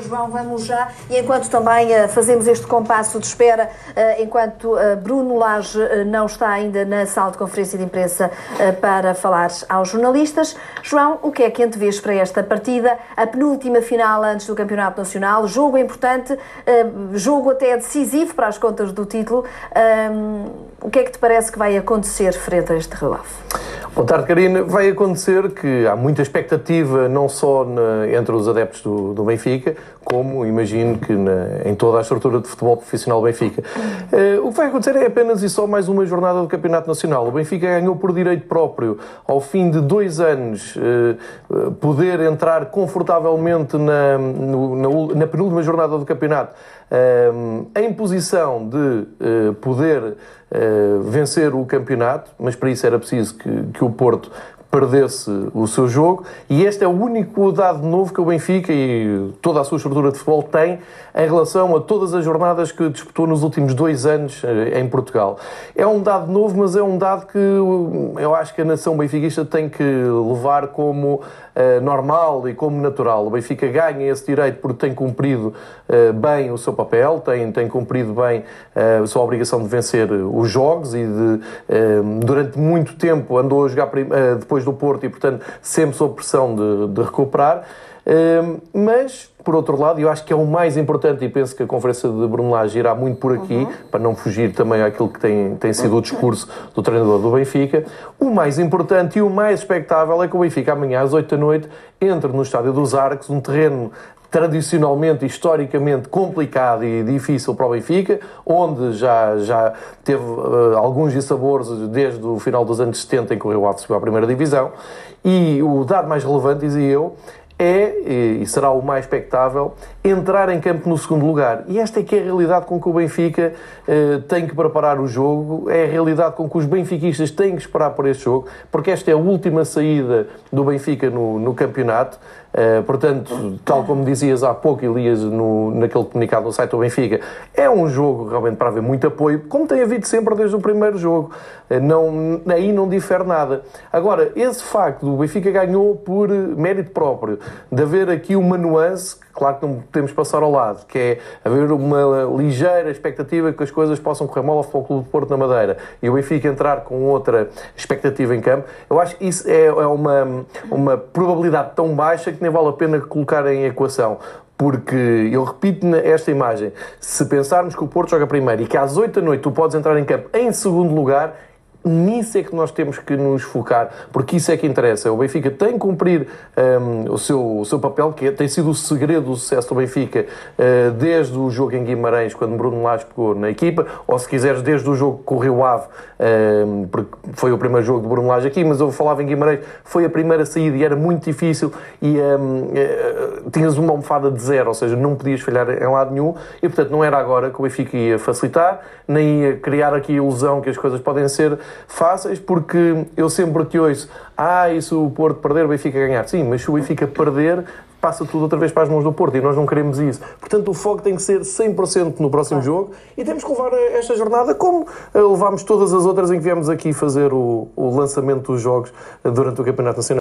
João, vamos já, e enquanto também uh, fazemos este compasso de espera, uh, enquanto uh, Bruno Lage não está ainda na sala de conferência de imprensa para falar aos jornalistas, João, o que é que antevês para esta partida? A penúltima final antes do Campeonato Nacional, jogo importante, jogo até decisivo para as contas do título. o que é que te parece que vai acontecer frente a este relave? Boa tarde, Karina. Vai acontecer que há muita expectativa, não só na, entre os adeptos do, do, Benfica, como imagino que na, em toda a estrutura de futebol profissional do Benfica. Uh, o que vai acontecer é apenas e só mais uma jornada do Campeonato Nacional. O Benfica ganhou por direito próprio, ao fim de dois anos, uh, poder entrar confortavelmente na, na, na penúltima jornada do campeonato uh, em posição de poder vencer o campeonato, mas para isso era preciso que, que o Porto perdesse o seu jogo e este é o único dado novo que o Benfica e toda a sua estrutura de futebol tem em relação a todas as jornadas que disputou nos últimos dois anos eh, em Portugal. É um dado novo, mas é um dado que eu acho que a nação benfiquista tem que levar como uh, normal e como natural. O Benfica ganha esse direito porque tem cumprido uh, bem o seu papel, tem, tem cumprido bem uh, a sua obrigação de vencer os jogos e de, durante muito tempo andou a jogar depois do Porto e, portanto, sempre sob pressão de, de recuperar. Mas por outro lado, eu acho que é o mais importante, e penso que a conferência de Bruno Lage irá muito por aqui, uhum. para não fugir também àquilo que tem, tem sido o discurso do treinador do Benfica. O mais importante e o mais expectável é que o Benfica, amanhã às 8 da noite, entre no Estádio dos Arcos, um terreno tradicionalmente, historicamente complicado e difícil para o Benfica, onde já, já teve uh, alguns dissabores desde o final dos anos 70 em que o Rio Ave subiu à primeira divisão. E o dado mais relevante, dizia eu, é, e será o mais expectável, entrar em campo no segundo lugar. E esta é que é a realidade com que o Benfica eh, tem que preparar o jogo, é a realidade com que os benfiquistas têm que esperar por este jogo, porque esta é a última saída do Benfica no, no campeonato. Uh, portanto, tal como dizias há pouco, Elias, no, naquele comunicado do site do Benfica, é um jogo realmente para haver muito apoio, como tem havido sempre desde o primeiro jogo. Uh, não, aí não difere nada. Agora, esse facto do Benfica ganhou por mérito próprio, de haver aqui uma nuance claro que não podemos passar ao lado, que é haver uma ligeira expectativa que as coisas possam correr mal ao Futebol Clube de Porto na Madeira e o Benfica entrar com outra expectativa em campo, eu acho que isso é, é uma, uma probabilidade tão baixa que nem vale a pena colocar em equação. Porque, eu repito esta imagem, se pensarmos que o Porto joga primeiro e que às 8 da noite tu podes entrar em campo em segundo lugar, nisso é que nós temos que nos focar, porque isso é que interessa. O Benfica tem que cumprir um, o, seu, o seu papel, que é, tem sido o segredo do sucesso do Benfica uh, desde o jogo em Guimarães, quando Bruno Lage pegou na equipa, ou se quiseres, desde o jogo com o Rio Ave, um, porque foi o primeiro jogo de Bruno Lage aqui, mas eu falava em Guimarães, foi a primeira saída e era muito difícil e um, uh, eh, tinhas uma almofada de zero, ou seja, não podias falhar em lado nenhum e, portanto, não era agora que o Benfica ia facilitar, nem ia criar aqui a ilusão que as coisas podem ser fáceis, porque eu sempre que ouço, ah, e se o Porto perder, o Benfica ganhar. Sim, mas se o Benfica perder, passa tudo outra vez para as mãos do Porto e nós não queremos isso. Portanto, o foco tem que ser 100% no próximo jogo e temos que levar esta jornada como levámos todas as outras em que viemos aqui fazer o, o lançamento dos jogos durante o Campeonato Nacional.